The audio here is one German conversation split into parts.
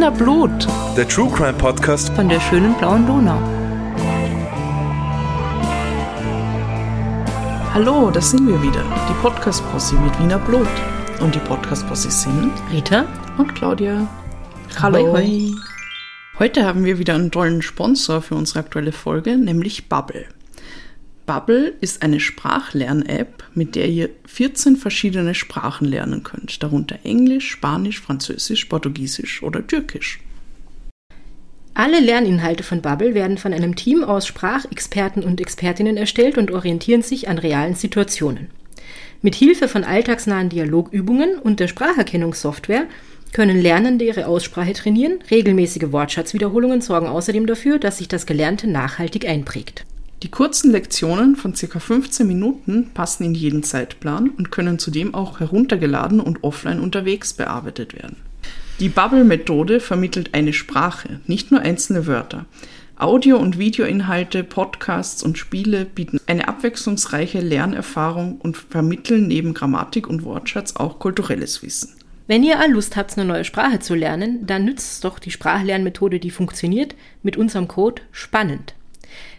Wiener Blut. Der True Crime Podcast von der schönen blauen Donau. Hallo, das sind wir wieder, die Podcast-Posse mit Wiener Blut. Und die Podcast-Posse sind Rita und Claudia. Hallo. Hoi, hoi. Heute haben wir wieder einen tollen Sponsor für unsere aktuelle Folge, nämlich Bubble. Bubble ist eine Sprachlern-App, mit der ihr 14 verschiedene Sprachen lernen könnt, darunter Englisch, Spanisch, Französisch, Portugiesisch oder Türkisch. Alle Lerninhalte von Bubble werden von einem Team aus Sprachexperten und Expertinnen erstellt und orientieren sich an realen Situationen. Mit Hilfe von alltagsnahen Dialogübungen und der Spracherkennungssoftware können Lernende ihre Aussprache trainieren. Regelmäßige Wortschatzwiederholungen sorgen außerdem dafür, dass sich das Gelernte nachhaltig einprägt. Die kurzen Lektionen von ca. 15 Minuten passen in jeden Zeitplan und können zudem auch heruntergeladen und offline unterwegs bearbeitet werden. Die Bubble-Methode vermittelt eine Sprache, nicht nur einzelne Wörter. Audio- und Videoinhalte, Podcasts und Spiele bieten eine abwechslungsreiche Lernerfahrung und vermitteln neben Grammatik und Wortschatz auch kulturelles Wissen. Wenn ihr all Lust habt, eine neue Sprache zu lernen, dann nützt doch die Sprachlernmethode, die funktioniert, mit unserem Code SPANNEND.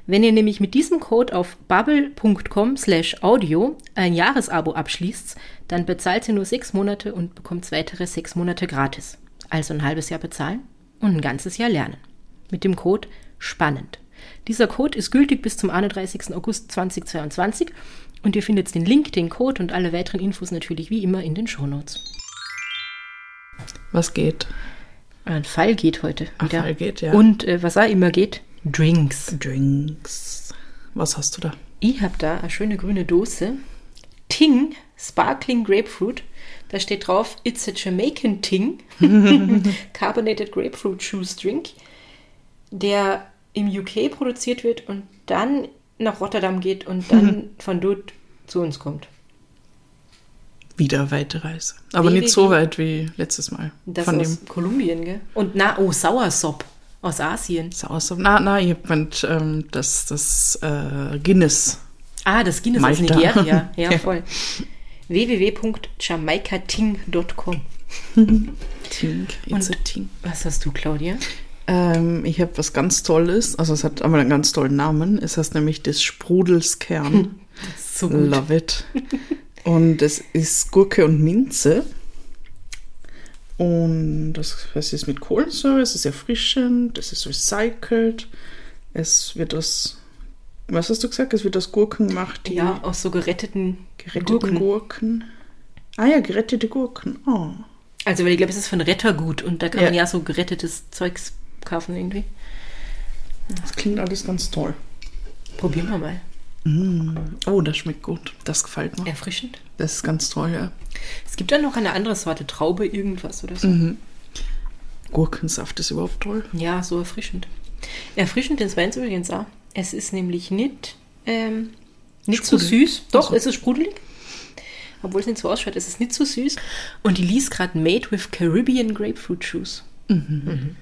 Wenn ihr nämlich mit diesem Code auf bubble.com slash audio ein Jahresabo abschließt, dann bezahlt ihr nur sechs Monate und bekommt weitere sechs Monate gratis. Also ein halbes Jahr bezahlen und ein ganzes Jahr lernen. Mit dem Code SPANNEND. Dieser Code ist gültig bis zum 31. August 2022 und ihr findet den Link, den Code und alle weiteren Infos natürlich wie immer in den Shownotes. Was geht? Ein Fall geht heute. Ein Fall geht, ja. Und äh, was auch immer geht, Drinks. Drinks. Was hast du da? Ich habe da eine schöne grüne Dose. Ting Sparkling Grapefruit. Da steht drauf, it's a Jamaican Ting. Carbonated Grapefruit Juice Drink. Der im UK produziert wird und dann nach Rotterdam geht und dann von dort zu uns kommt. Wieder weite Reise. Aber Ewig. nicht so weit wie letztes Mal. Das von aus dem Kolumbien, gell? Und na, oh, Sauersop. Aus Asien. Sauersop. Na, na, ich meint ähm, das, das äh, Guinness. Ah, das Guinness Malta. aus Nigeria. Ja, ja. voll. www.jamaicating.com Ting, it's a Ting. Was hast du, Claudia? Ähm, ich habe was ganz Tolles. Also es hat einmal einen ganz tollen Namen. Es heißt nämlich des Sprudels Kern. so gut. Love it. Und es ist Gurke und Minze. Und das es ist mit Kohlensäure, es ist erfrischend, es ist recycelt. Es wird aus, was hast du gesagt? Es wird aus Gurken gemacht. ja, aus so geretteten, geretteten Gurken. Gurken. Ah ja, gerettete Gurken. Oh. Also, weil ich glaube, es ist von Rettergut und da kann ja. man ja so gerettetes Zeugs kaufen irgendwie. Das klingt alles ganz toll. Probieren wir mal. Mm. Oh, das schmeckt gut. Das gefällt mir. Erfrischend. Das ist ganz toll, ja. Es gibt dann noch eine andere Sorte, Traube, irgendwas oder so. Mhm. Gurkensaft ist überhaupt toll. Ja, so erfrischend. Erfrischend ist Wein übrigens auch. Es ist nämlich nicht, ähm, nicht so süß. Doch, also. es ist sprudelig. Obwohl es nicht so ausschaut, es ist nicht so süß. Und die liest gerade Made with Caribbean Grapefruit Juice. Mhm. Mhm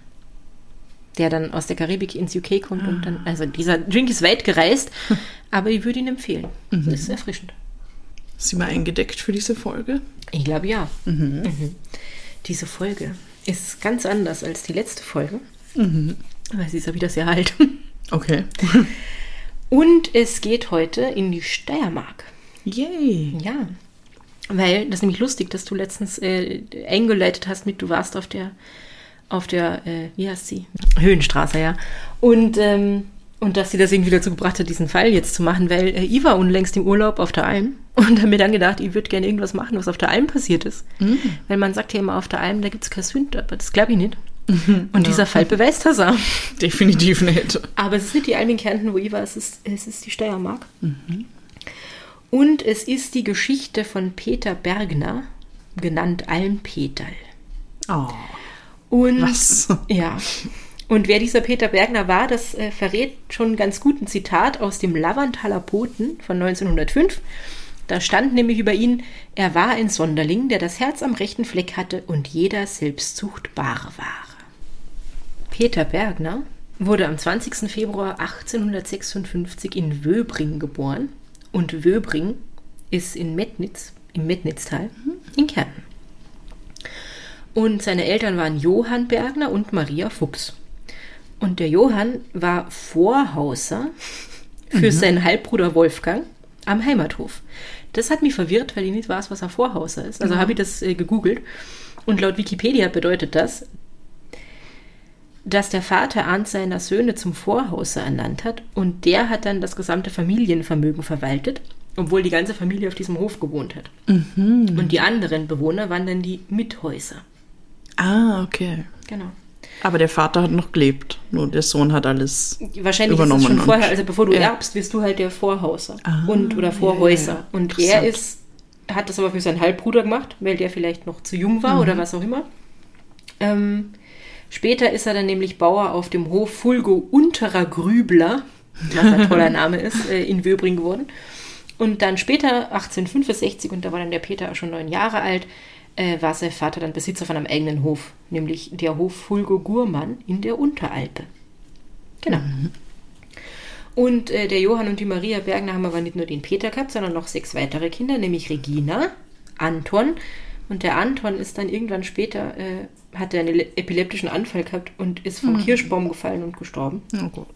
der dann aus der Karibik ins UK kommt ah. und dann, also dieser Drink ist weit gereist, aber ich würde ihn empfehlen. Mhm. Das ist erfrischend. Sind wir eingedeckt für diese Folge? Ich glaube ja. Mhm. Mhm. Diese Folge ist ganz anders als die letzte Folge, mhm. weil sie ist ja wieder sehr alt. Okay. Und es geht heute in die Steiermark. Yay! Ja. Weil, das ist nämlich lustig, dass du letztens äh, eingeleitet hast mit, du warst auf der auf der, äh, wie heißt sie? Höhenstraße, ja. Und, ähm, und dass sie das irgendwie dazu gebracht hat, diesen Fall jetzt zu machen, weil äh, war unlängst im Urlaub auf der Alm und habe mir dann gedacht, ich würde gerne irgendwas machen, was auf der Alm passiert ist. Mhm. Weil man sagt ja immer, auf der Alm, da gibt es kein Sünd, aber das glaube ich nicht. Mhm, und ja. dieser Fall beweist das auch. Definitiv nicht. Aber es ist nicht die Alm in Kärnten, wo ich war, es ist, es ist die Steiermark. Mhm. Und es ist die Geschichte von Peter Bergner, genannt Almpeterl. Oh. Und Was? ja. Und wer dieser Peter Bergner war, das äh, verrät schon ganz gut ein Zitat aus dem Lavanthaler Boten von 1905. Da stand nämlich über ihn, er war ein Sonderling, der das Herz am rechten Fleck hatte und jeder Selbstzucht bar war. Peter Bergner wurde am 20. Februar 1856 in Wöbring geboren und Wöbring ist in Metnitz, im Metnitztal, in Kärnten. Und seine Eltern waren Johann Bergner und Maria Fuchs. Und der Johann war Vorhauser für seinen Halbbruder Wolfgang am Heimathof. Das hat mich verwirrt, weil ich nicht weiß, was ein Vorhauser ist. Also habe ich das äh, gegoogelt. Und laut Wikipedia bedeutet das, dass der Vater eins seiner Söhne zum Vorhauser ernannt hat und der hat dann das gesamte Familienvermögen verwaltet, obwohl die ganze Familie auf diesem Hof gewohnt hat. Und die anderen Bewohner waren dann die Mithäuser. Ah, okay. Genau. Aber der Vater hat noch gelebt. Nur der Sohn hat alles Wahrscheinlich übernommen. ist es schon vorher, also bevor du Ja. erbst, bist du halt der Vorhauser Ah, und oder ja, Vorhäuser. ja. Und er ist, hat das aber für seinen Halbbruder gemacht, weil der vielleicht noch zu jung war Mhm. oder was auch immer. Ähm, später ist er dann nämlich Bauer auf dem Hof Fulgo Unterer Grübler, was ein toller Name ist, äh, in Wöbring geworden. Und dann später, 1865, und da war dann der Peter auch schon neun Jahre alt, äh, war sein Vater dann Besitzer von einem eigenen Hof, nämlich der Hof Fulgo Gurmann in der Unteralpe. Genau. Und äh, der Johann und die Maria Bergner haben aber nicht nur den Peter gehabt, sondern noch sechs weitere Kinder, nämlich Regina, Anton. Und der Anton ist dann irgendwann später, äh, hat er einen epileptischen Anfall gehabt und ist vom Kirschbaum gefallen und gestorben. Oh Gott.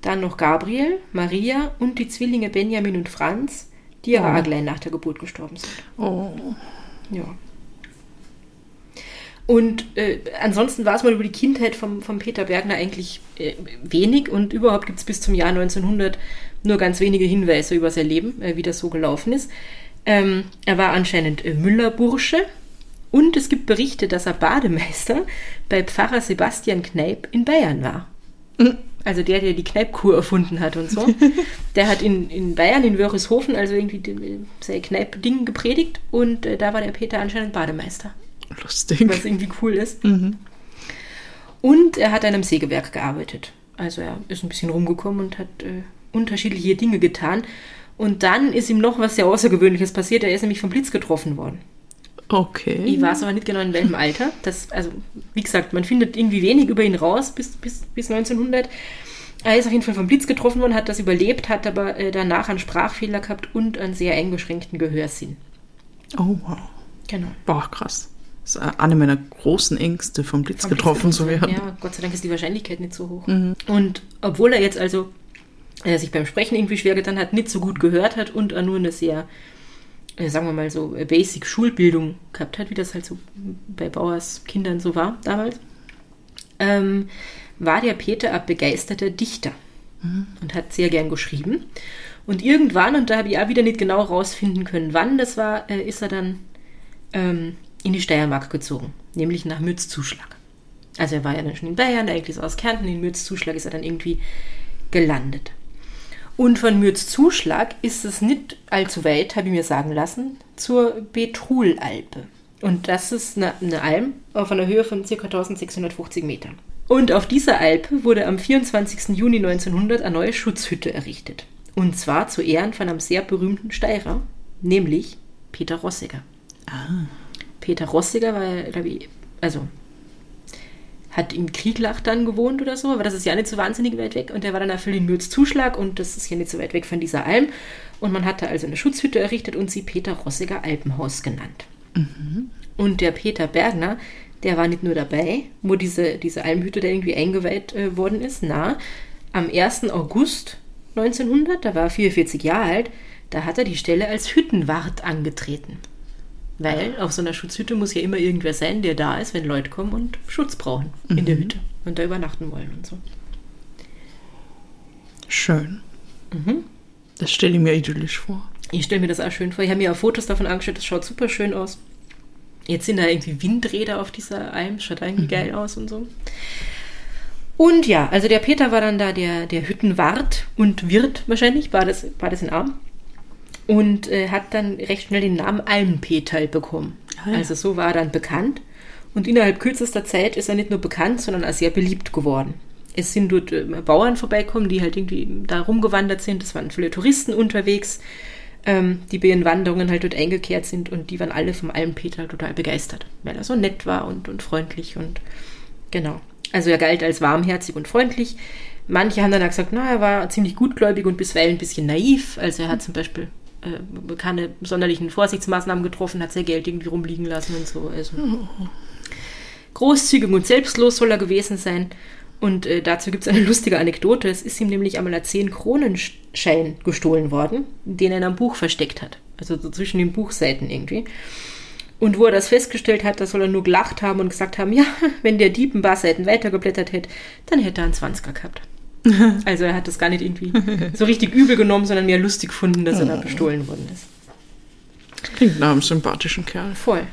Dann noch Gabriel, Maria und die Zwillinge Benjamin und Franz, die aber auch gleich nach der Geburt gestorben sind. Oh. Ja. Und äh, ansonsten weiß man über die Kindheit vom, vom Peter Bergner eigentlich äh, wenig und überhaupt gibt es bis zum Jahr 1900 nur ganz wenige Hinweise über sein Leben, äh, wie das so gelaufen ist. Ähm, er war anscheinend äh, Müllerbursche und es gibt Berichte, dass er Bademeister bei Pfarrer Sebastian Kneip in Bayern war. Also der, der die Kneipkur erfunden hat und so. Der hat in, in Bayern, in Wörishofen, also irgendwie die- sein Kneip-Ding gepredigt und äh, da war der Peter anscheinend Bademeister, Lustig. was irgendwie cool ist. Und er hat an einem Sägewerk gearbeitet. Also er ist ein bisschen rumgekommen und hat äh, unterschiedliche Dinge getan. Und dann ist ihm noch was sehr Außergewöhnliches passiert. Er ist nämlich vom Blitz getroffen worden. Okay. Ich weiß aber nicht genau in welchem Alter. Das, also, wie gesagt, man findet irgendwie wenig über ihn raus bis, bis, bis 1900. Er ist auf jeden Fall vom Blitz getroffen worden, hat das überlebt, hat aber äh, danach einen Sprachfehler gehabt und einen sehr eingeschränkten Gehörsinn. Oh, wow. Genau. Boah, krass. Das ist eine meiner großen Ängste vom Blitz Vom Blitz getroffen zu werden. Ja, Gott sei Dank ist die Wahrscheinlichkeit nicht so hoch. Und obwohl er jetzt also äh, sich beim Sprechen irgendwie schwer getan hat, nicht so gut gehört hat und er nur eine sehr, äh, sagen wir mal so, äh, basic Schulbildung gehabt hat, wie das halt so bei Bauers Kindern so war damals, ähm, war der Peter ein begeisterter Dichter und hat sehr gern geschrieben. Und irgendwann, und da habe ich auch wieder nicht genau rausfinden können, wann das war, äh, ist er dann ähm, in die Steiermark gezogen, nämlich nach Mürzzuschlag. Also er war ja dann schon in Bayern, eigentlich er aus Kärnten, in Mürzzuschlag ist er dann irgendwie gelandet. Und von Mürzzuschlag ist es nicht allzu weit, habe ich mir sagen lassen, zur Betrulalpe. Und das ist eine, eine Alm auf einer Höhe von ca. 1650 Metern. Und auf dieser Alpe wurde am 24. Juni 1900 eine neue Schutzhütte errichtet. Und zwar zu Ehren von einem sehr berühmten Steirer, nämlich Peter Rossiger. Peter Rossiger war ja, glaube ich, also hat in Krieglach dann gewohnt oder so, aber das ist ja nicht so wahnsinnig weit weg. Und der war dann erfüllt in Mürzzuschlag und das ist ja nicht so weit weg von dieser Alm. Und man hat da also eine Schutzhütte errichtet und sie Peter Rossiger Alpenhaus genannt. Und der Peter Bergner, der war nicht nur dabei, wo diese, diese Almhütte da irgendwie eingeweiht äh, worden ist. Na, am 1. August 1900, da war er 44 Jahre alt, da hat er die Stelle als Hüttenwart angetreten. Weil auf so einer Schutzhütte muss ja immer irgendwer sein, der da ist, wenn Leute kommen und Schutz brauchen in der Hütte und da übernachten wollen und so. Schön. Mhm. Das stelle ich mir idyllisch vor. Ich stelle mir das auch schön vor. Ich habe mir auch Fotos davon angeschaut, das schaut super schön aus. Jetzt sind da irgendwie Windräder auf dieser Alm, schaut irgendwie geil aus und so. Und ja, also der Peter war dann da der, der Hüttenwart und Wirt wahrscheinlich, war das, war das in Arm. Und äh, hat dann recht schnell den Namen Almpeterl bekommen. Ah, ja. Also so war er dann bekannt. Und innerhalb kürzester Zeit ist er nicht nur bekannt, sondern auch sehr beliebt geworden. Es sind dort äh, Bauern vorbeikommen, die halt irgendwie da rumgewandert sind. Es waren viele Touristen unterwegs, ähm, die bei ihren Wanderungen halt dort eingekehrt sind und die waren alle vom Almpeter total begeistert, weil er so nett war und, und freundlich und genau. Also er galt als warmherzig und freundlich. Manche haben dann auch gesagt, na, er war ziemlich gutgläubig und bisweilen ein bisschen naiv. Also er hat zum Beispiel äh, keine sonderlichen Vorsichtsmaßnahmen getroffen, hat sein Geld irgendwie rumliegen lassen und so. Also Großzügig und selbstlos soll er gewesen sein. Und äh, dazu gibt es eine lustige Anekdote. Es ist ihm nämlich einmal ein 10-Kronenschein gestohlen worden, den er in einem Buch versteckt hat. Also so zwischen den Buchseiten irgendwie. Und wo er das festgestellt hat, da soll er nur gelacht haben und gesagt haben, ja, wenn der Dieb ein paar Seiten weitergeblättert hätte, dann hätte er einen 20er gehabt. Also er hat das gar nicht irgendwie so richtig übel genommen, sondern mehr lustig gefunden, dass er da bestohlen worden ist. Klingt nach einem sympathischen Kerl. Voll.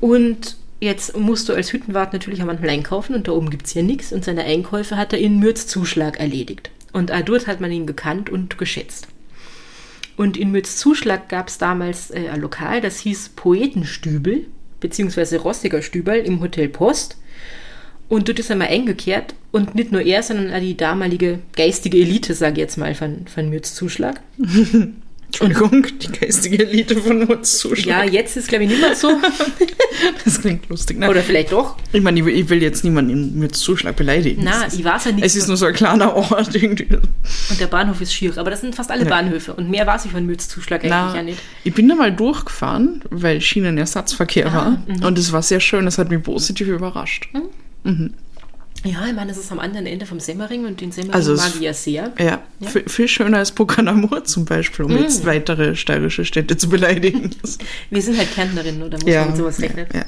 Und jetzt musst du als Hüttenwart natürlich auch manchmal einkaufen und da oben gibt es ja nichts und seine Einkäufe hat er in Mürzzuschlag erledigt. Und dort hat man ihn gekannt und geschätzt. Und in Mürzzuschlag gab es damals äh, ein Lokal, das hieß Poetenstübel, beziehungsweise Rossiger Stübel im Hotel Post. Und dort ist er mal eingekehrt und nicht nur er, sondern auch die damalige geistige Elite, sage ich jetzt mal, von, von Mürzzuschlag. Entschuldigung, die geistige Elite von uns Ja, zuschlagen. jetzt ist glaube ich nicht mehr so. das klingt lustig. Ne? Oder vielleicht doch. ich meine, ich will- ich will jetzt niemanden mit Zuschlag beleidigen. Na, ich weiß ja nicht. Es ist nur so ein kleiner Ort irgendwie. Und der Bahnhof ist schier. Aber das sind fast alle Ja. Bahnhöfe. Und mehr weiß ich von Mürzzuschlag eigentlich Na, ja nicht. ich bin da mal durchgefahren, weil Schienenersatzverkehr Ah, war. mhm. Und es war sehr schön, es hat mich positiv überrascht. Ja, ich meine, das ist am anderen Ende vom Semmering und den Semmering Also es- mag ich ja sehr. Ja, Viel, viel schöner als Pokanamur zum Beispiel, um Mhm. jetzt weitere steirische Städte zu beleidigen. Wir sind halt Kärntnerinnen, oder muss ja, man mit sowas ja, rechnen? ja.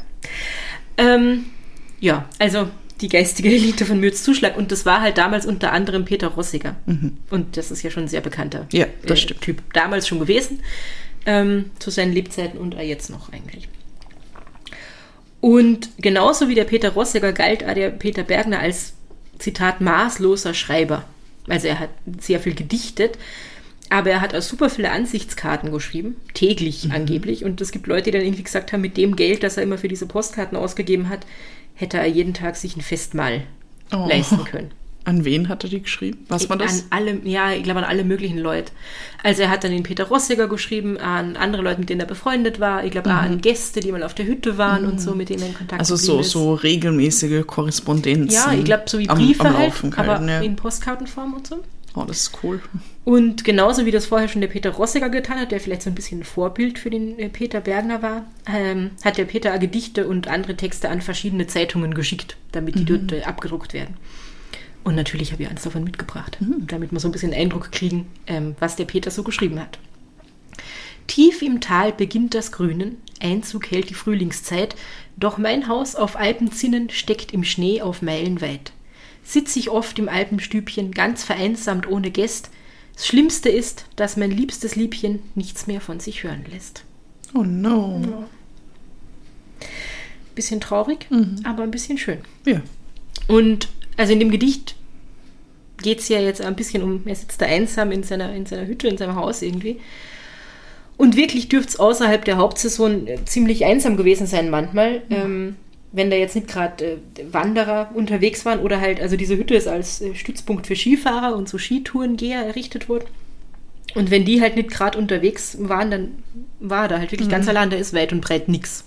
Ähm, ja, also die geistige Elite von Mürzzuschlag. Und das war halt damals unter anderem Peter Rossiger. Und das ist ja schon ein sehr bekannter Ja, äh. Typ. Damals schon gewesen, ähm, zu seinen Lebzeiten und auch jetzt noch eigentlich. Und genauso wie der Peter Rossiger galt auch der Peter Bergner als, Zitat, maßloser Schreiber. Also er hat sehr viel gedichtet, aber er hat auch super viele Ansichtskarten geschrieben, täglich Mhm. angeblich. Und es gibt Leute, die dann irgendwie gesagt haben, mit dem Geld, das er immer für diese Postkarten ausgegeben hat, hätte er jeden Tag sich ein Festmahl Oh. leisten können. An wen hat er die geschrieben? Was war das? An alle, ja, ich glaube an alle möglichen Leute. Also er hat dann den Peter Rossiger geschrieben, an andere Leute, mit denen er befreundet war. Ich glaube auch an Gäste, die mal auf der Hütte waren und so, mit denen er in Kontakt Mhm. Also so, ist. so regelmäßige Korrespondenz. Ja, ich glaube so wie am- Briefe am halt, Laufen aber ja. in Postkartenform und so. Oh, das ist cool. Und genauso wie das vorher schon der Peter Rossiger getan hat, der vielleicht so ein bisschen ein Vorbild für den äh, Peter Bergner war, ähm, hat der Peter Gedichte und andere Texte an verschiedene Zeitungen geschickt, damit die dort äh, abgedruckt werden. Und natürlich habe ich eins davon mitgebracht, damit wir so ein bisschen Eindruck kriegen, ähm, was der Peter so geschrieben hat. Tief im Tal beginnt das Grünen, Einzug hält die Frühlingszeit, doch mein Haus auf Alpenzinnen steckt im Schnee auf Meilen weit. Sitz ich oft im Alpenstübchen, ganz vereinsamt ohne Gäst. Das Schlimmste ist, dass mein liebstes Liebchen nichts mehr von sich hören lässt. Oh no. Bisschen traurig, aber ein bisschen schön. Ja. Und also in dem Gedicht geht es ja jetzt ein bisschen um, er sitzt da einsam in seiner, in seiner Hütte, in seinem Haus irgendwie. Und wirklich dürfte es außerhalb der Hauptsaison äh, ziemlich einsam gewesen sein manchmal, ähm, wenn da jetzt nicht gerade äh, Wanderer unterwegs waren oder halt, also diese Hütte ist als äh, Stützpunkt für Skifahrer und so Skitourengeher errichtet worden. Und wenn die halt nicht gerade unterwegs waren, dann war er da halt wirklich ganz allein, da ist weit und breit nix.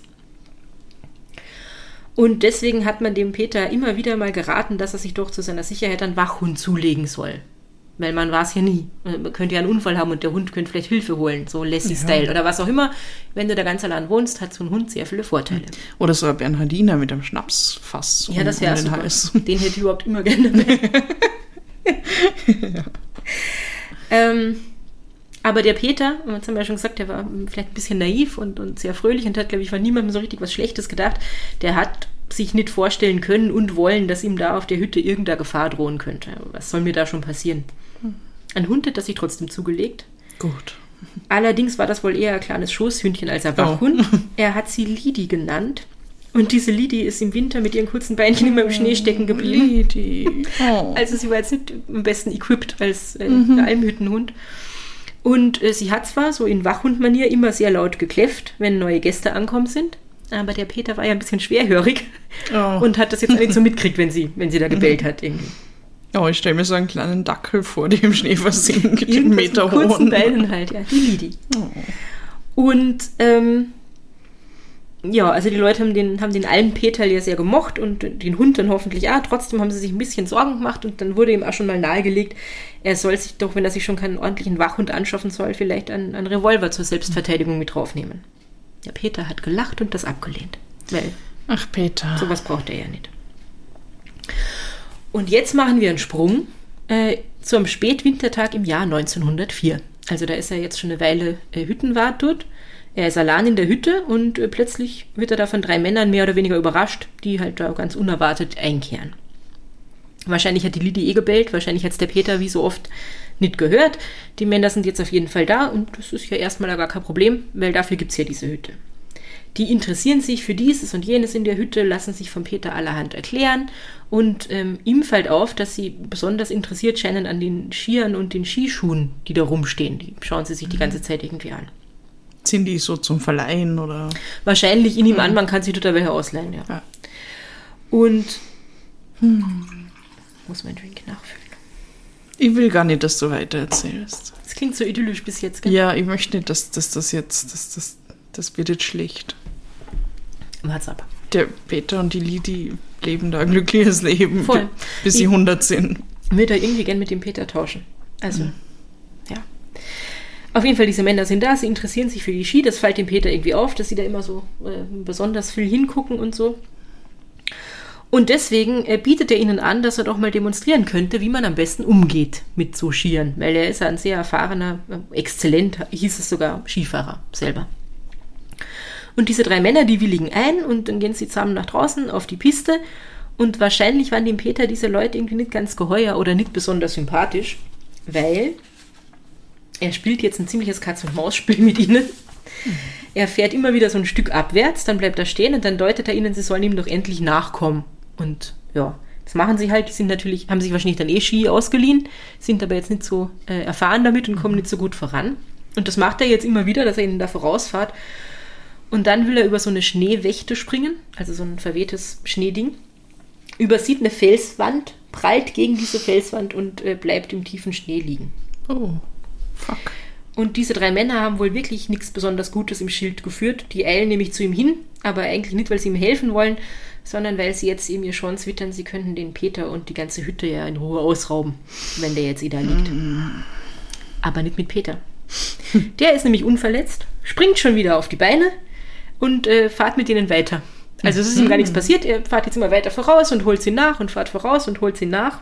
Und deswegen hat man dem Peter immer wieder mal geraten, dass er sich doch zu seiner Sicherheit einen Wachhund zulegen soll. Weil man weiß ja nie. Man könnte ja einen Unfall haben und der Hund könnte vielleicht Hilfe holen, so Lassie-Style oder was auch immer. Wenn du da ganz allein wohnst, hat so ein Hund sehr viele Vorteile. Oder so ein Bernhardiner mit einem Schnapsfass Ja, das wäre den super. Hals. Den hätte ich überhaupt immer gerne dabei. ähm, aber der Peter, jetzt haben wir ja schon gesagt, der war vielleicht ein bisschen naiv und, und sehr fröhlich und hat, glaube ich, von niemandem so richtig was Schlechtes gedacht. Der hat sich nicht vorstellen können und wollen, dass ihm da auf der Hütte irgendeine Gefahr drohen könnte. Was soll mir da schon passieren? Ein Hund hat das sich trotzdem zugelegt. Gut. Allerdings war das wohl eher ein kleines Schoßhündchen als ein Wachhund. Er hat sie Lidi genannt. Und diese Lidi ist im Winter mit ihren kurzen Beinchen immer im Schnee stecken geblieben. Lidi. Oh. Also sie war jetzt nicht am besten equipped als äh, ein Almhüttenhund. Und äh, sie hat zwar so in Wachhundmanier immer sehr laut gekläfft, wenn neue Gäste ankommen sind, aber der Peter war ja ein bisschen schwerhörig Oh. und hat das jetzt nicht so mitgekriegt, wenn sie, wenn sie da gebellt hat irgendwie. oh, ich stelle mir so einen kleinen Dackel vor, der im Schnee versinkt, Irgendwas Meter mit kurzen hoch. Beinen halt, ja, die Lidi. Oh. Und ähm, ja, also die Leute haben den, haben den alten Peter ja sehr gemocht und den Hund dann hoffentlich auch. Trotzdem haben sie sich ein bisschen Sorgen gemacht und dann wurde ihm auch schon mal nahegelegt, er soll sich doch, wenn er sich schon keinen ordentlichen Wachhund anschaffen soll, vielleicht einen, einen Revolver zur Selbstverteidigung mit draufnehmen. Der Peter hat gelacht und das abgelehnt. Weil Ach, Peter. Sowas braucht er ja nicht. Und jetzt machen wir einen Sprung äh, zum Spätwintertag im Jahr 1904. Also da ist er jetzt schon eine Weile äh, Hüttenwart dort. Er ist allein in der Hütte und äh, plötzlich wird er da von drei Männern mehr oder weniger überrascht, die halt da ganz unerwartet einkehren. Wahrscheinlich hat die Lidi eh gebellt, wahrscheinlich hat es der Peter wie so oft nicht gehört. Die Männer sind jetzt auf jeden Fall da und das ist ja erstmal gar kein Problem, weil dafür gibt es ja diese Hütte. Die interessieren sich für dieses und jenes in der Hütte, lassen sich von Peter allerhand erklären und ähm, ihm fällt auf, dass sie besonders interessiert scheinen an den Skiern und den Skischuhen, die da rumstehen. Die schauen sie sich die ganze Zeit irgendwie an. Sind die so zum Verleihen oder? Wahrscheinlich, in ihm an, man kann sich total welche ausleihen, ja. Ja. Und hm, muss mein Drink nachfüllen. Ich will gar nicht, dass du weiter erzählst. Das klingt so idyllisch bis jetzt, gell? Ja, ich möchte nicht, dass, dass das jetzt, dass das, das wird jetzt schlecht. What's up? Der Peter und die Lidi leben da ein glückliches Leben, Voll. bis sie Ich- 100 sind. Würde er irgendwie gern mit dem Peter tauschen. Also, ja. Auf jeden Fall, diese Männer sind da, sie interessieren sich für die Ski. Das fällt dem Peter irgendwie auf, dass sie da immer so äh, besonders viel hingucken und so. Und deswegen äh, bietet er ihnen an, dass er doch mal demonstrieren könnte, wie man am besten umgeht mit so Skiern. Weil er ist ein sehr erfahrener, äh, exzellent, hieß es sogar, Skifahrer selber. Und diese drei Männer, die willigen ein und dann gehen sie zusammen nach draußen auf die Piste. Und wahrscheinlich waren dem Peter diese Leute irgendwie nicht ganz geheuer oder nicht besonders sympathisch, weil er spielt jetzt ein ziemliches Katz-und-Maus-Spiel mit ihnen. Er fährt immer wieder so ein Stück abwärts, dann bleibt er stehen und dann deutet er ihnen, sie sollen ihm doch endlich nachkommen. Und ja, das machen sie halt. Die sind natürlich, haben sich wahrscheinlich dann eh Ski ausgeliehen, sind aber jetzt nicht so äh, erfahren damit und kommen nicht so gut voran. Und das macht er jetzt immer wieder, dass er ihnen da vorausfahrt. Und dann will er über so eine Schneewächte springen, also so ein verwehtes Schneeding, übersieht eine Felswand, prallt gegen diese Felswand und äh, bleibt im tiefen Schnee liegen. Oh, fuck. Und diese drei Männer haben wohl wirklich nichts besonders Gutes im Schild geführt. Die eilen nämlich zu ihm hin, aber eigentlich nicht, weil sie ihm helfen wollen, sondern weil sie jetzt eben ihr Chance wittern, sie könnten den Peter und die ganze Hütte ja in Ruhe ausrauben, wenn der jetzt eh da liegt. Aber nicht mit Peter. Der ist nämlich unverletzt, springt schon wieder auf die Beine und äh, fahrt mit ihnen weiter. Also es ist ihm gar nichts passiert, er fährt jetzt immer weiter voraus und holt sie nach und fährt voraus und holt sie nach.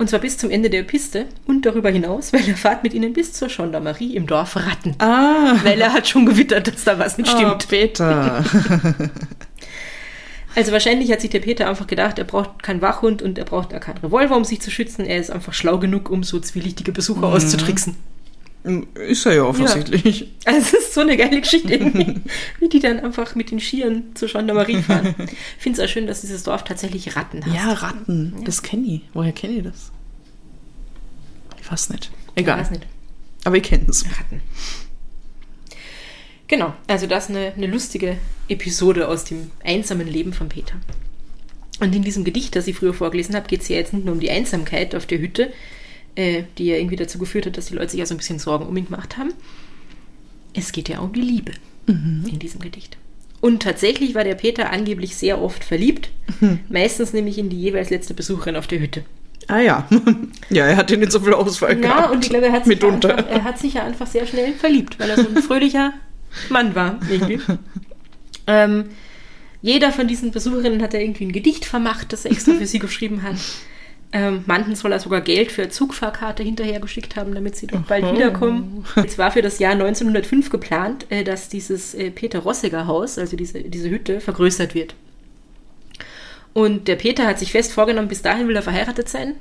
Und zwar bis zum Ende der Piste und darüber hinaus, weil er fährt mit ihnen bis zur Gendarmerie im Dorf Ratten. Ah, Weil er hat schon gewittert, dass da was nicht oh, stimmt. Peter. Also wahrscheinlich hat sich der Peter einfach gedacht, er braucht keinen Wachhund und er braucht auch keinen Revolver, um sich zu schützen. Er ist einfach schlau genug, um so zwielichtige Besucher auszutricksen. Ist er ja offensichtlich. Also es ist so eine geile Geschichte irgendwie, wie die dann einfach mit den Skiern zur Gendarmerie fahren. Ich finde es auch schön, dass dieses Dorf tatsächlich Ratten hat. Ja, Ratten. Das kenne ich. Woher kenne ich das? Ich weiß nicht. Egal. Ich weiß nicht. Aber ich kenne es. Ratten. Genau, also das ist eine, eine lustige Episode aus dem einsamen Leben von Peter. Und in diesem Gedicht, das ich früher vorgelesen habe, geht es ja jetzt nicht nur um die Einsamkeit auf der Hütte, äh, die ja irgendwie dazu geführt hat, dass die Leute sich ja so ein bisschen Sorgen um ihn gemacht haben. Es geht ja um die Liebe in diesem Gedicht. Und tatsächlich war der Peter angeblich sehr oft verliebt, meistens nämlich in die jeweils letzte Besucherin auf der Hütte. Ah ja. ja, er hatte nicht so viel Auswahl Ja, gehabt. und ich glaube, er hat, sich ja einfach, er hat sich ja einfach sehr schnell verliebt, weil er so ein fröhlicher Mann war. Irgendwie. ähm, jeder von diesen Besucherinnen hat er irgendwie ein Gedicht vermacht, das er extra für sie geschrieben hat. Ähm, manchen soll er sogar Geld für eine Zugfahrkarte hinterhergeschickt haben, damit sie doch bald wiederkommen. Es war für das Jahr 1905 geplant, äh, dass dieses äh, Peter-Rossiger-Haus, also diese, diese Hütte, vergrößert wird. Und der Peter hat sich fest vorgenommen, bis dahin will er verheiratet sein,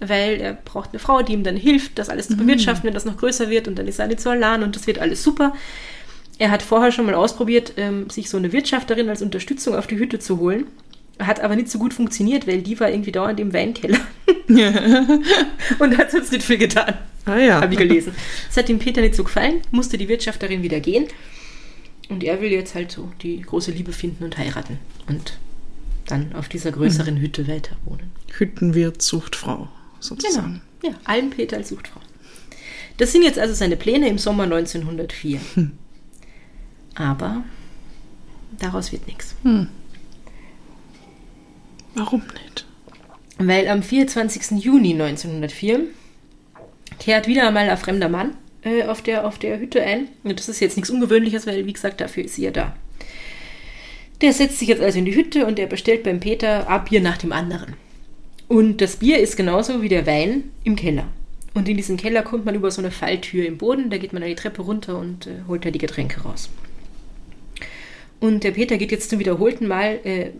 weil er braucht eine Frau, die ihm dann hilft, das alles zu bewirtschaften, wenn das noch größer wird und dann ist er nicht so allein und das wird alles super. Er hat vorher schon mal ausprobiert, ähm, sich so eine Wirtschafterin als Unterstützung auf die Hütte zu holen. Hat aber nicht so gut funktioniert, weil die war irgendwie dauernd im Weinkeller. und hat sonst nicht viel getan. Ah ja. Habe ich gelesen. Es hat dem Peter nicht so gefallen, musste die Wirtschafterin wieder gehen. Und er will jetzt halt so die große Liebe finden und heiraten. Und dann auf dieser größeren Hütte weiter wohnen. Hüttenwirt sucht Frau, sozusagen. Ja, Almpeter als Suchtfrau. Das sind jetzt also seine Pläne im Sommer 1904. Aber daraus wird nichts. Warum nicht? Weil am 24. Juni 1904 kehrt wieder einmal ein fremder Mann äh, auf, der, auf der Hütte ein. Und das ist jetzt nichts Ungewöhnliches, weil, wie gesagt, dafür ist sie ja da. Der setzt sich jetzt also in die Hütte und der bestellt beim Peter ein Bier nach dem anderen. Und das Bier ist genauso wie der Wein im Keller. Und in diesen Keller kommt man über so eine Falltür im Boden, da geht man an die Treppe runter und äh, holt da die Getränke raus. Und der Peter geht jetzt zum wiederholten Mal äh,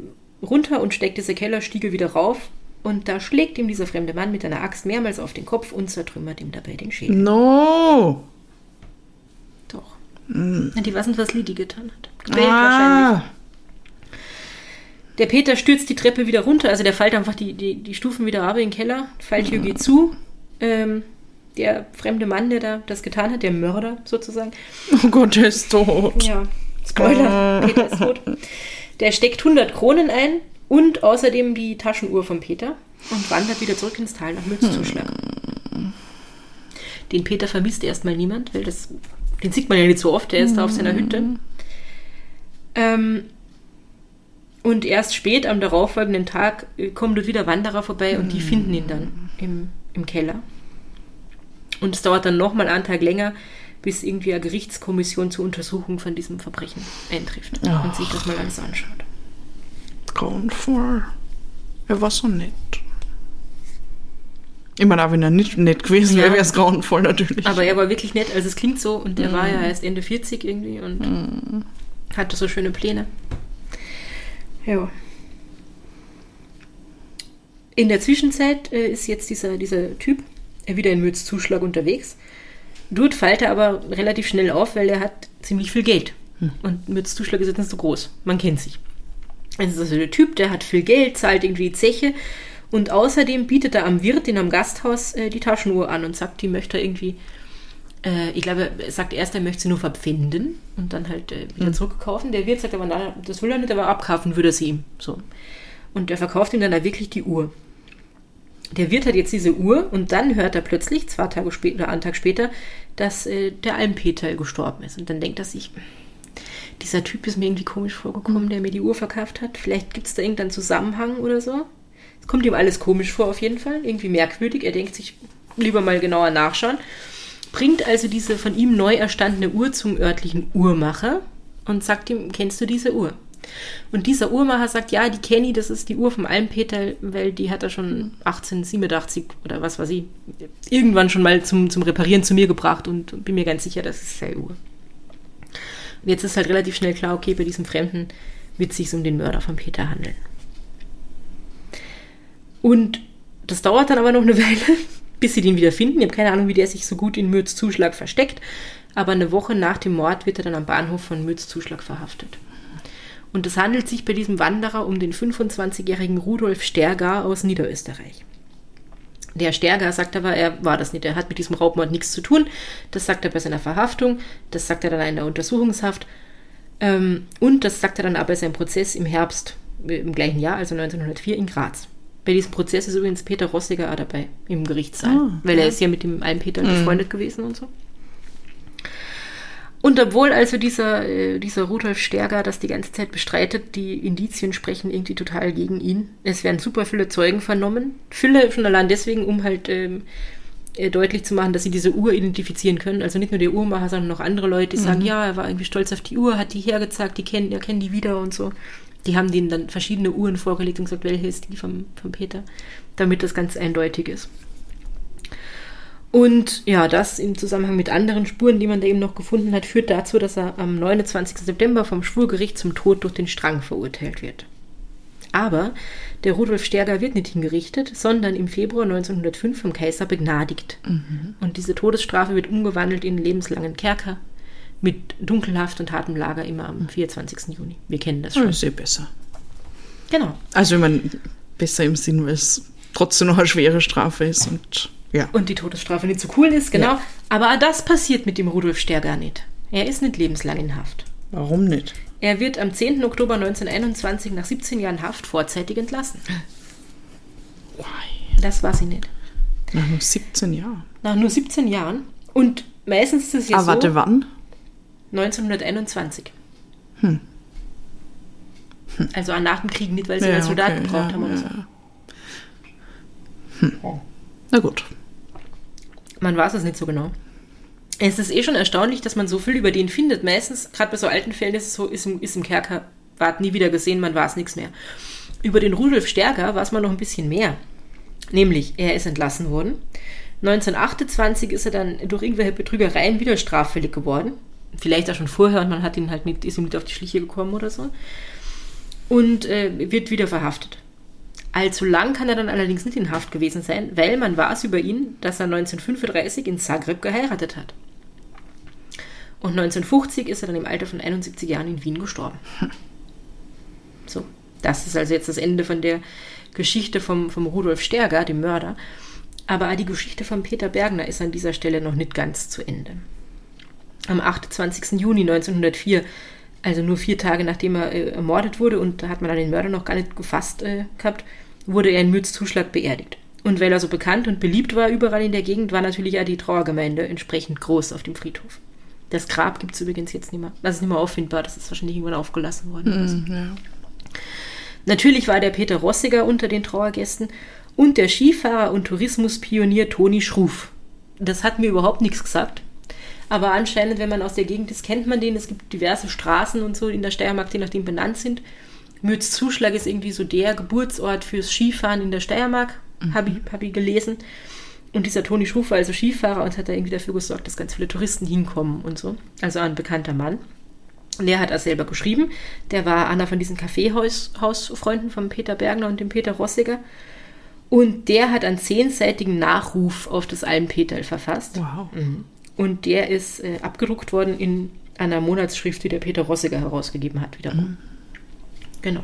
runter und steckt diese Kellerstiege wieder rauf. Und da schlägt ihm dieser fremde Mann mit einer Axt mehrmals auf den Kopf und zertrümmert ihm dabei den Schädel. No! Doch. Ja, die wissen, was Lidi getan hat. Gebellt wahrscheinlich. Ah! Der Peter stürzt die Treppe wieder runter, also der fällt einfach die, die, die Stufen wieder runter in den Keller. Falltür geht zu. Ähm, der fremde Mann, der da das getan hat, der Mörder sozusagen, Oh Gott, er ist tot. Ja, Spoiler, Peter ist tot. Der steckt 100 Kronen ein und außerdem die Taschenuhr von Peter und wandert wieder zurück ins Tal nach Mützzuschlag. Den Peter vermisst erstmal niemand, weil das, den sieht man ja nicht so oft, der ist da auf seiner Hütte. Ähm, und erst spät am darauffolgenden Tag äh, kommen dort wieder Wanderer vorbei und die finden ihn dann im, im Keller. Und es dauert dann nochmal einen Tag länger, bis irgendwie eine Gerichtskommission zur Untersuchung von diesem Verbrechen eintrifft und sich das mal alles anschaut. Grauenvoll. Er war so nett. Ich meine, auch wenn er nicht nett gewesen wäre, Ja. wäre es grauenvoll natürlich. Aber er war wirklich nett, also es klingt so und er war ja erst Ende 40 irgendwie und hatte so schöne Pläne. Ja. In der Zwischenzeit äh, ist jetzt dieser, dieser Typ äh, wieder in Mütz Zuschlag unterwegs. Dort fällt er aber relativ schnell auf, weil er hat ziemlich viel Geld. Und Mütz Zuschlag ist jetzt nicht so groß. Man kennt sich. Es ist also der Typ, der hat viel Geld, zahlt irgendwie die Zeche und außerdem bietet er am Wirt in einem Gasthaus äh, die Taschenuhr an und sagt, die möchte er irgendwie, äh, ich glaube, er sagt erst, er möchte sie nur verpfänden und dann halt äh, wieder zurückkaufen. Der Wirt sagt aber, na, das will er nicht, aber abkaufen würde er sie ihm. So. Und er verkauft ihm dann da wirklich die Uhr. Der Wirt hat jetzt diese Uhr und dann hört er plötzlich, zwei Tage später oder einen Tag später, dass äh, der Almpeter gestorben ist. Und dann denkt er sich, dieser Typ ist mir irgendwie komisch vorgekommen, der mir die Uhr verkauft hat. Vielleicht gibt es da irgendeinen Zusammenhang oder so. Es kommt ihm alles komisch vor, auf jeden Fall. Irgendwie merkwürdig. Er denkt sich, lieber mal genauer nachschauen. Bringt also diese von ihm neu erstandene Uhr zum örtlichen Uhrmacher und sagt ihm, kennst du diese Uhr? Und dieser Uhrmacher sagt, ja, die kenne ich, das ist die Uhr vom Almpeter, weil die hat er schon 1887 oder was weiß ich, irgendwann schon mal zum, zum Reparieren zu mir gebracht und bin mir ganz sicher, das ist seine Uhr. Und jetzt ist halt relativ schnell klar, okay, bei diesem Fremden wird es sich um den Mörder von Peter handeln. Und das dauert dann aber noch eine Weile, bis sie den wieder finden. Ich habe keine Ahnung, wie der sich so gut in Mütz Zuschlag versteckt. Aber eine Woche nach dem Mord wird er dann am Bahnhof von Mütz Zuschlag verhaftet. Und es handelt sich bei diesem Wanderer um den 25-jährigen Rudolf Stergar aus Niederösterreich. Der Sterger sagt aber, er war das nicht. Er hat mit diesem Raubmord nichts zu tun. Das sagt er bei seiner Verhaftung. Das sagt er dann in der Untersuchungshaft. Ähm, und das sagt er dann aber bei seinem Prozess im Herbst äh, im gleichen Jahr, also 1904, in Graz. Bei diesem Prozess ist übrigens Peter Rossiger auch dabei im Gerichtssaal, weil er ist ja mit dem Almpeter befreundet gewesen und so. Und obwohl also dieser, äh, dieser Rudolf Sterger das die ganze Zeit bestreitet, die Indizien sprechen irgendwie total gegen ihn. Es werden super viele Zeugen vernommen. Viele schon allein deswegen, um halt ähm, äh, deutlich zu machen, dass sie diese Uhr identifizieren können. Also nicht nur der Uhrmacher, sondern noch andere Leute, die sagen, ja, er war irgendwie stolz auf die Uhr, hat die hergezeigt, die kennen, er kennt die wieder und so. Die haben denen dann verschiedene Uhren vorgelegt und gesagt, welche ist die vom, vom Peter, damit das ganz eindeutig ist. Und ja, das im Zusammenhang mit anderen Spuren, die man da eben noch gefunden hat, führt dazu, dass er am 29. September vom Schwurgericht zum Tod durch den Strang verurteilt wird. Aber der Rudolf Sterger wird nicht hingerichtet, sondern im Februar 1905 vom Kaiser begnadigt. Und diese Todesstrafe wird umgewandelt in lebenslangen Kerker mit Dunkelhaft und hartem Lager immer am 24. Juni. Wir kennen das schon. ist eh besser. Genau. Also, ich meine, besser im Sinn, weil es trotzdem noch eine schwere Strafe ist und ja. Und die Todesstrafe nicht so cool ist, genau. Ja. Aber das passiert mit dem Rudolf Sterger nicht. Er ist nicht lebenslang in Haft. Warum nicht? Er wird am 10. Oktober 1921 nach 17 Jahren Haft vorzeitig entlassen. Why? Das war sie nicht. Nach nur 17 Jahren. Nach nur 17 Jahren. Und meistens ist es ja ah, so, warte, wann? 1921. Also auch nach dem Krieg nicht, weil sie Ja, als Soldat okay, gebraucht ja, haben oder so. ja. Hm. Na gut. Man weiß es nicht so genau. Es ist eh schon erstaunlich, dass man so viel über den findet. Meistens, gerade bei so alten Fällen, ist es so, ist im, ist im Kerker ward nie wieder gesehen, man weiß nichts mehr. Über den Rudolf Stärker weiß man noch ein bisschen mehr. Nämlich, er ist entlassen worden. 1928 ist er dann durch irgendwelche Betrügereien wieder straffällig geworden. Vielleicht auch schon vorher und man hat ihn halt nicht, ist ihm nicht auf die Schliche gekommen oder so. Und äh, wird wieder verhaftet. Allzu lang kann er dann allerdings nicht in Haft gewesen sein, weil man weiß über ihn, dass er 1935 in Zagreb geheiratet hat. Und 1950 ist er dann im Alter von 71 Jahren in Wien gestorben. So, das ist also jetzt das Ende von der Geschichte vom, vom Rudolf Sterger, dem Mörder. Aber die Geschichte von Peter Bergner ist an dieser Stelle noch nicht ganz zu Ende. Am 28. Juni 1904, also nur vier Tage nachdem er äh, ermordet wurde, und da hat man dann den Mörder noch gar nicht gefasst äh, gehabt, wurde er in Mützzuschlag beerdigt. Und weil er so bekannt und beliebt war überall in der Gegend, war natürlich auch die Trauergemeinde entsprechend groß auf dem Friedhof. Das Grab gibt es übrigens jetzt nicht mehr. Das ist nicht mehr auffindbar, das ist wahrscheinlich irgendwann aufgelassen worden. Ja. Natürlich war der Peter Rossiger unter den Trauergästen und der Skifahrer und Tourismuspionier Toni Schruf. Das hat mir überhaupt nichts gesagt. Aber anscheinend, wenn man aus der Gegend ist, kennt man den. Es gibt diverse Straßen und so in der Steiermark, die nach dem benannt sind. Mütz-Zuschlag ist irgendwie so der Geburtsort fürs Skifahren in der Steiermark, mhm. habe ich, hab ich gelesen. Und dieser Toni Schruf war also Skifahrer und hat da irgendwie dafür gesorgt, dass ganz viele Touristen hinkommen und so. Also ein bekannter Mann. Und der hat er selber geschrieben. Der war einer von diesen Kaffeehausfreunden von Peter Bergner und dem Peter Rossiger. Und der hat einen zehnseitigen Nachruf auf das Almpeterl verfasst. Wow. Mhm. Und der ist äh, abgedruckt worden in einer Monatsschrift, die der Peter Rossiger herausgegeben hat, wiederum. Mhm. Genau.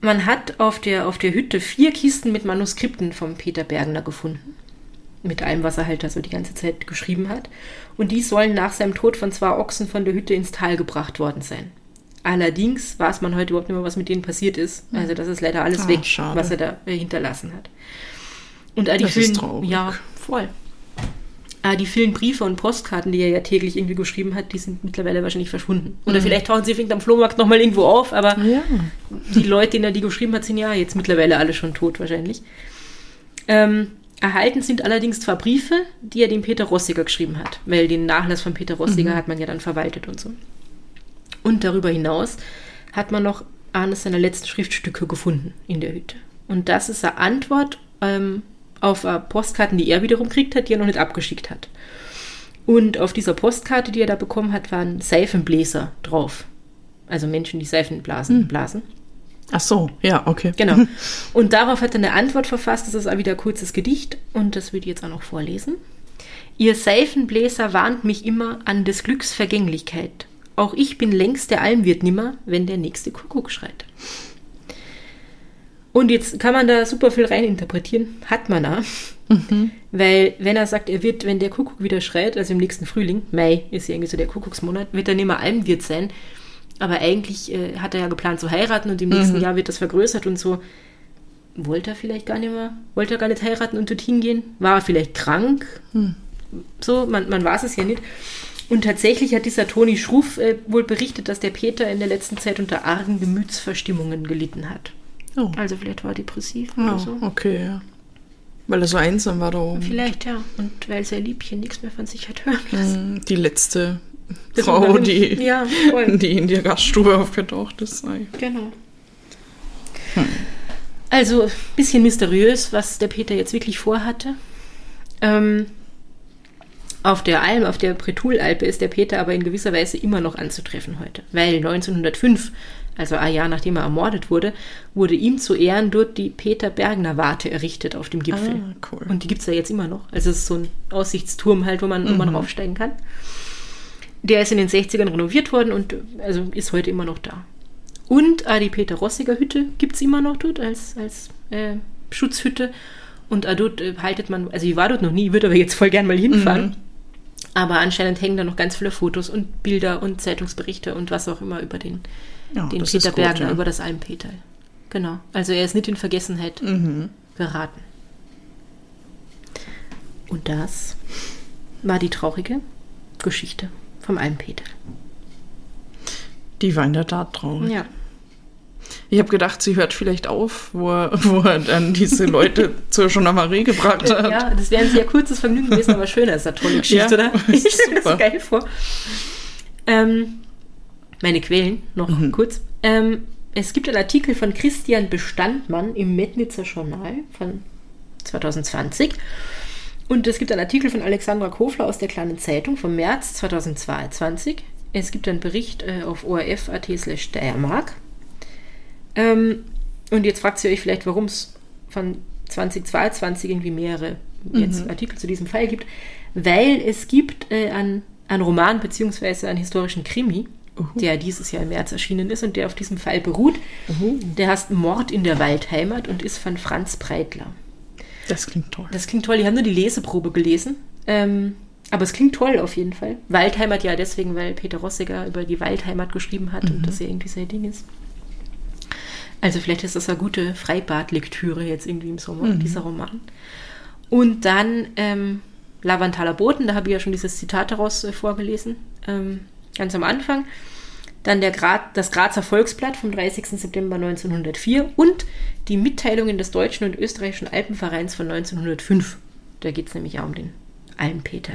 Man hat auf der, auf der Hütte vier Kisten mit Manuskripten vom Peter Bergner gefunden. Mit allem, was er halt also die ganze Zeit geschrieben hat. Und die sollen nach seinem Tod von zwei Ochsen von der Hütte ins Tal gebracht worden sein. Allerdings weiß man heute überhaupt nicht mehr, was mit denen passiert ist. Also das ist leider alles Ah, weg, schade. was er da äh, hinterlassen hat. Und all die Das traurig. ja, voll. Ah, die vielen Briefe und Postkarten, die er ja täglich irgendwie geschrieben hat, die sind mittlerweile wahrscheinlich verschwunden. Oder vielleicht tauchen sie vielleicht am Flohmarkt nochmal irgendwo auf, aber Ja. die Leute, denen er die geschrieben hat, sind ja jetzt mittlerweile alle schon tot wahrscheinlich. Ähm, erhalten sind allerdings zwar Briefe, die er dem Peter Rossiger geschrieben hat, weil den Nachlass von Peter Rossiger hat man ja dann verwaltet und so. Und darüber hinaus hat man noch eines seiner letzten Schriftstücke gefunden in der Hütte. Und das ist eine Antwort ähm, auf äh, Postkarten, die er wiederum gekriegt hat, die er noch nicht abgeschickt hat. Und auf dieser Postkarte, die er da bekommen hat, waren Seifenbläser drauf. Also Menschen, die Seifen blasen. blasen. Ach so, ja, okay. Genau. Und darauf hat er eine Antwort verfasst. Das ist auch wieder ein kurzes Gedicht und das würde ich jetzt auch noch vorlesen. Ihr Seifenbläser warnt mich immer an des Glücks Vergänglichkeit. Auch ich bin längst der Almwirt nimmer, wenn der nächste Kuckuck schreit. Und jetzt kann man da super viel reininterpretieren. Hat man auch. Weil, wenn er sagt, er wird, wenn der Kuckuck wieder schreit, also im nächsten Frühling, Mai ist ja irgendwie so der Kuckucksmonat, wird er nicht mehr Almwirt sein. Aber eigentlich äh, hat er ja geplant zu heiraten und im nächsten Jahr wird das vergrößert und so. Wollte er vielleicht gar nicht mehr, wollte er gar nicht heiraten und dorthin gehen? War er vielleicht krank? So, man, man weiß es ja nicht. Und tatsächlich hat dieser Toni Schruf äh, wohl berichtet, dass der Peter in der letzten Zeit unter argen Gemütsverstimmungen gelitten hat. Oh. Also vielleicht war er depressiv Ja, oder so. okay, ja. Weil er so einsam war da oben. Vielleicht, ja. Und weil sein Liebchen nichts mehr von sich hat hören lassen. Mm, Die letzte Das Frau, die, Ja, die in der Gaststube aufgetaucht ist. Genau. Also, bisschen mysteriös, was der Peter jetzt wirklich vorhatte. Ähm, auf der Alm, auf der Pretulalpe ist der Peter aber in gewisser Weise immer noch anzutreffen heute. Weil 1905, also ein Jahr nachdem er ermordet wurde, wurde ihm zu Ehren dort die Peter Bergner Warte errichtet auf dem Gipfel. Ah, cool. Und die gibt es ja jetzt immer noch. Also es ist so ein Aussichtsturm halt, wo man, wo man raufsteigen kann. Der ist in den 60ern renoviert worden und also ist heute immer noch da. Und äh, die Peter Rossiger Hütte gibt es immer noch dort als, als äh, Schutzhütte. Und äh, dort haltet man, also ich war dort noch nie, würde aber jetzt voll gern mal hinfahren. Aber anscheinend hängen da noch ganz viele Fotos und Bilder und Zeitungsberichte und was auch immer über den, Ja, den Peter Bergner, ja. über das Almpeterl. Genau. Also er ist nicht in Vergessenheit Mhm. geraten. Und das war die traurige Geschichte vom Almpeterl. Die war in der Tat traurig. Ja. Ich habe gedacht, sie hört vielleicht auf, wo er, wo er dann diese Leute zur Gendarmerie gebracht hat. Ja, das wäre ein sehr kurzes Vergnügen gewesen, aber schöner ist eine tolle Geschichte, Ja, oder? Ich stelle mir das geil vor. Ähm, meine Quellen noch kurz. Ähm, es gibt einen Artikel von Christian Bestandmann im Metnitzer Journal von 2020. Und es gibt einen Artikel von Alexandra Kofler aus der Kleinen Zeitung vom März 2022. Es gibt einen Bericht äh, auf orf.at slash Steiermark. Ähm, und jetzt fragt ihr euch vielleicht, warum es von 2022 irgendwie mehrere jetzt Artikel zu diesem Fall gibt. Weil es gibt äh, einen, einen Roman beziehungsweise einen historischen Krimi, der dieses Jahr im März erschienen ist und der auf diesem Fall beruht. Der heißt Mord in der Waldheimat und ist von Franz Breitler. Das klingt toll. Das klingt toll. Ich habe nur die Leseprobe gelesen. Ähm, aber es klingt toll auf jeden Fall. Waldheimat ja deswegen, weil Peter Rossiger über die Waldheimat geschrieben hat und das ja irgendwie sein Ding ist. Also vielleicht ist das eine gute Freibadlektüre jetzt irgendwie im Sommer, dieser Roman. Und dann ähm, Lavantaler Boten, da habe ich ja schon dieses Zitat daraus äh, vorgelesen, ähm, ganz am Anfang. Dann der Gra das Grazer Volksblatt vom 30. September 1904 und die Mitteilungen des Deutschen und Österreichischen Alpenvereins von 1905. Da geht es nämlich auch um den Almpeter.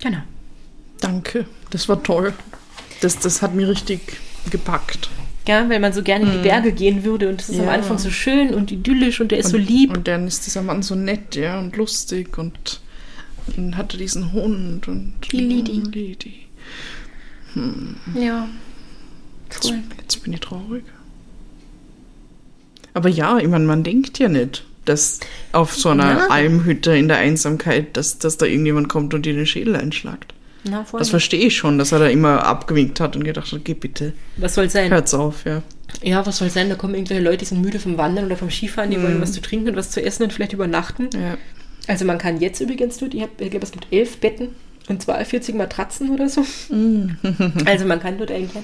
Genau. Danke, das war toll. Das, das hat mir richtig gepackt. Ja, weil man so gerne in die Berge gehen würde und es ist am Ja. Anfang so schön und idyllisch und der ist so lieb. Und dann ist dieser Mann so nett, ja, und lustig und dann hat er diesen Hund und Die Lidi. Lidi. ja. Jetzt, Cool. jetzt bin ich traurig. Aber ja, ich meine, man denkt ja nicht, dass auf so einer Ja. Almhütte in der Einsamkeit, dass, dass da irgendjemand kommt und dir den Schädel einschlagt. Na. Das verstehe ich schon, dass er da immer abgewinkt hat und gedacht hat, geh bitte, was soll sein? hört's auf, ja. Ja, was soll sein? Da kommen irgendwelche Leute, die sind müde vom Wandern oder vom Skifahren, die wollen was zu trinken und was zu essen und vielleicht übernachten. ja. Also man kann jetzt übrigens dort, ich, hab- ich glaube, es gibt elf Betten und 42 Matratzen oder so. also man kann dort eigentlich.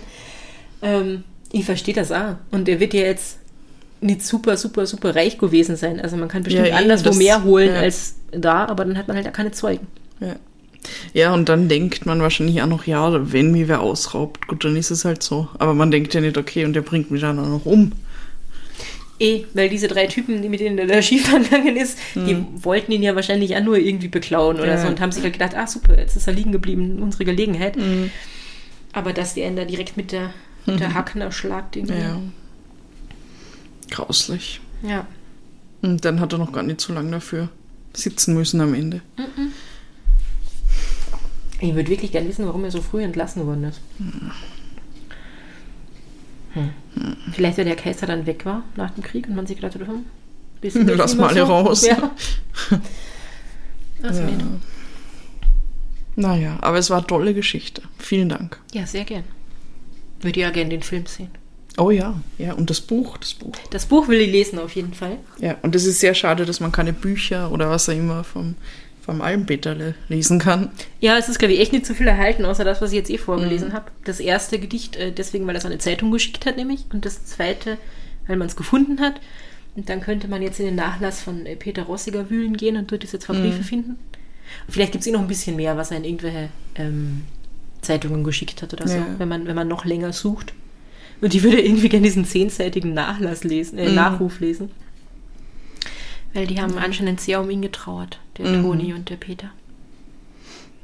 Ähm, ich verstehe das auch. Und er wird ja jetzt nicht super, super, super reich gewesen sein. Also man kann bestimmt Ja, anderswo das- mehr holen ja. als da, aber dann hat man halt auch keine Zeugen. Ja. Ja, und dann denkt man wahrscheinlich auch noch, ja, wenn mich wer ausraubt, gut, dann ist es halt so. Aber man denkt ja nicht, okay, und der bringt mich dann auch noch um. Eh, weil diese drei Typen, die mit denen er da Skifahren gegangen ist, die wollten ihn ja wahrscheinlich auch nur irgendwie beklauen oder Ja. so und haben sich halt gedacht, ah super, jetzt ist er liegen geblieben, unsere Gelegenheit. Aber dass der ihn da direkt mit der, mit der Hacken erschlagt irgendwie. Ja. Grauslich. ja. Und dann hat er noch gar nicht so lange dafür sitzen müssen am Ende. Ich würde wirklich gerne wissen, warum er so früh entlassen worden ist. Hm. Vielleicht, weil der Kaiser dann weg war nach dem Krieg und man sich gedacht hat, hm, wir Lass mal alle raus. Ja. Was Ja. Naja, aber es war eine tolle Geschichte. Vielen Dank. ja, sehr gern. Würde ja gerne den Film sehen. Oh ja, ja, und das Buch, das Buch. Das Buch will ich lesen auf jeden Fall. Ja, und es ist sehr schade, dass man keine Bücher oder was auch immer vom, vom Almpeterle lesen kann. Ja, es ist, glaube ich, echt nicht so viel erhalten, außer das, was ich jetzt eh vorgelesen habe. Das erste Gedicht, äh, deswegen, weil das eine Zeitung geschickt hat, nämlich. Und das zweite, weil man es gefunden hat. Und dann könnte man jetzt in den Nachlass von äh, Peter Rossiger wühlen gehen und dort diese zwei Briefe finden. Vielleicht gibt es eh noch ein bisschen mehr, was er in irgendwelche ähm, Zeitungen geschickt hat oder so, Ja. wenn, man, wenn man noch länger sucht. Und ich würde irgendwie gerne diesen zehnseitigen Nachlass lesen, äh, Nachruf lesen. Weil die haben anscheinend sehr um ihn getrauert, der Toni und der Peter.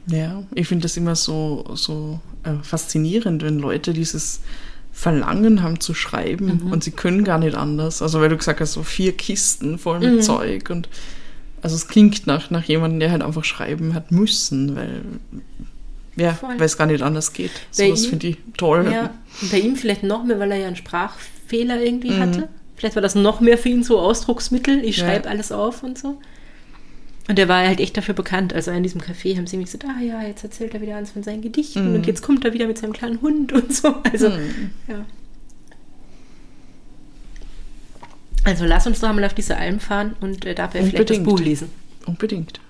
Ja, ich finde das immer so, so äh, faszinierend, wenn Leute dieses Verlangen haben zu schreiben und sie können gar nicht anders. Also weil du gesagt hast, so vier Kisten voll mit Zeug und also es klingt nach, nach jemandem, der halt einfach schreiben hat müssen, weil ja, Voll. weil es gar nicht anders geht. Bei So, das finde ich toll. Ja, und bei ihm vielleicht noch mehr, weil er ja einen Sprachfehler irgendwie Mhm. hatte. Vielleicht war das noch mehr für ihn so Ausdrucksmittel. Ich Ja. schreibe alles auf und so. Und er war halt echt dafür bekannt. Also in diesem Café haben sie ihm gesagt, ah ja, jetzt erzählt er wieder eins von seinen Gedichten Mhm. und jetzt kommt er wieder mit seinem kleinen Hund und so. Also, ja. Also lass uns doch mal auf diese Alm fahren und äh, dabei vielleicht das Unbedingt. Buch lesen. Unbedingt.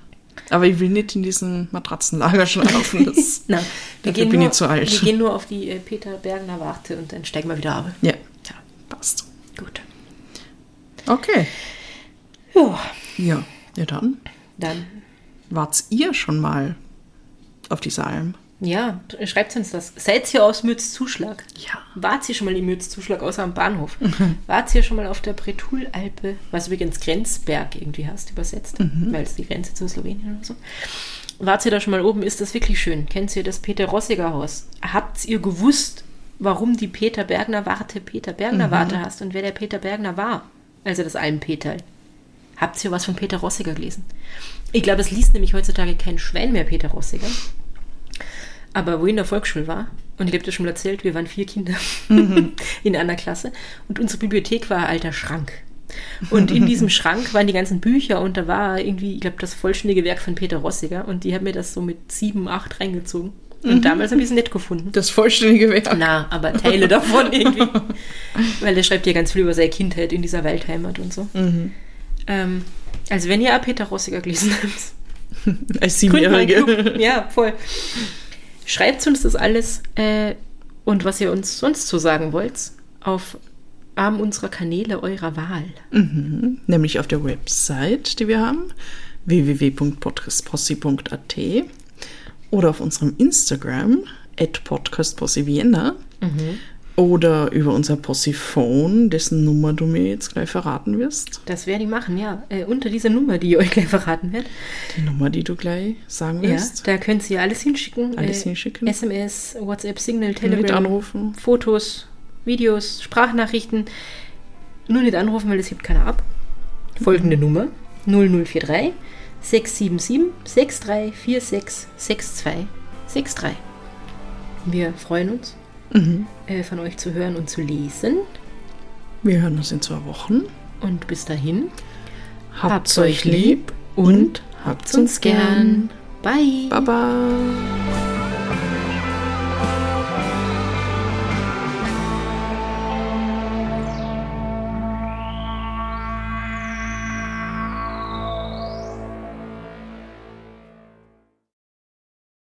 Aber ich will nicht in diesem Matratzenlager schlafen. Das, Na, wir Dafür gehen bin nur, ich zu alt. Wir gehen nur auf die äh, Peter Bergner Warte und dann steigen wir wieder ab. ja, Ja, passt. gut. Okay. Ja, Ja, ja dann. Dann Wart's ihr schon mal auf dieser Alm? Ja, schreibt uns das. Seid ihr aus Mürzzuschlag? Ja. Wart ihr schon mal im Mürzzuschlag außer am Bahnhof? Wart ihr schon mal auf der Bretulalpe, was übrigens Grenzberg irgendwie heißt, übersetzt, weil es die Grenze zu Slowenien oder so. wart ihr da schon mal oben? Ist das wirklich schön? Kennt ihr das Peter-Rossiger-Haus? Habt ihr gewusst, warum die Peter Bergner Warte Peter Bergner Warte hast und wer der Peter Bergner war? Also das Almpeterl. Habt ihr was von Peter Rossiger gelesen? Ich glaube, es liest nämlich heutzutage kein Schwein mehr Peter Rossiger. Aber wo ich in der Volksschule war, und ich habe das schon mal erzählt, wir waren vier Kinder in einer Klasse und unsere Bibliothek war ein alter Schrank. Und in diesem Schrank waren die ganzen Bücher und da war irgendwie, ich glaube, das vollständige Werk von Peter Rossiger und die haben mir das so mit sieben, acht reingezogen. Und damals habe ich es nett gefunden. Das vollständige Werk. Na, aber Teile davon irgendwie. Weil der schreibt ja ganz viel über seine Kindheit in dieser Waldheimat und so. Ähm, also wenn ihr auch Peter Rossiger gelesen habt, Als Siebenjährige. Ja, voll. Schreibt uns das alles äh, und was ihr uns sonst so sagen wollt auf einem unserer Kanäle eurer Wahl. Nämlich auf der Website, die wir haben, www.podcastpossi.at oder auf unserem Instagram, at podcastpossivienna oder über unser Possiphone, dessen Nummer du mir jetzt gleich verraten wirst. Das werde ich machen, ja. Äh, unter dieser Nummer, die ich euch gleich verraten werde. Die Nummer, die du gleich sagen Ja, wirst. da könnt ihr alles hinschicken. Alles Äh, hinschicken. SMS, WhatsApp, Signal, Telegram, anrufen. Fotos, Videos, Sprachnachrichten. Nur nicht anrufen, weil es hebt keiner ab. Folgende Nummer: 0043 677 6346 6263. Wir freuen uns, äh, von euch zu hören und zu lesen. Wir hören uns in zwei Wochen. Und bis dahin, Habt's euch lieb und habt's uns gern. Bye. Baba.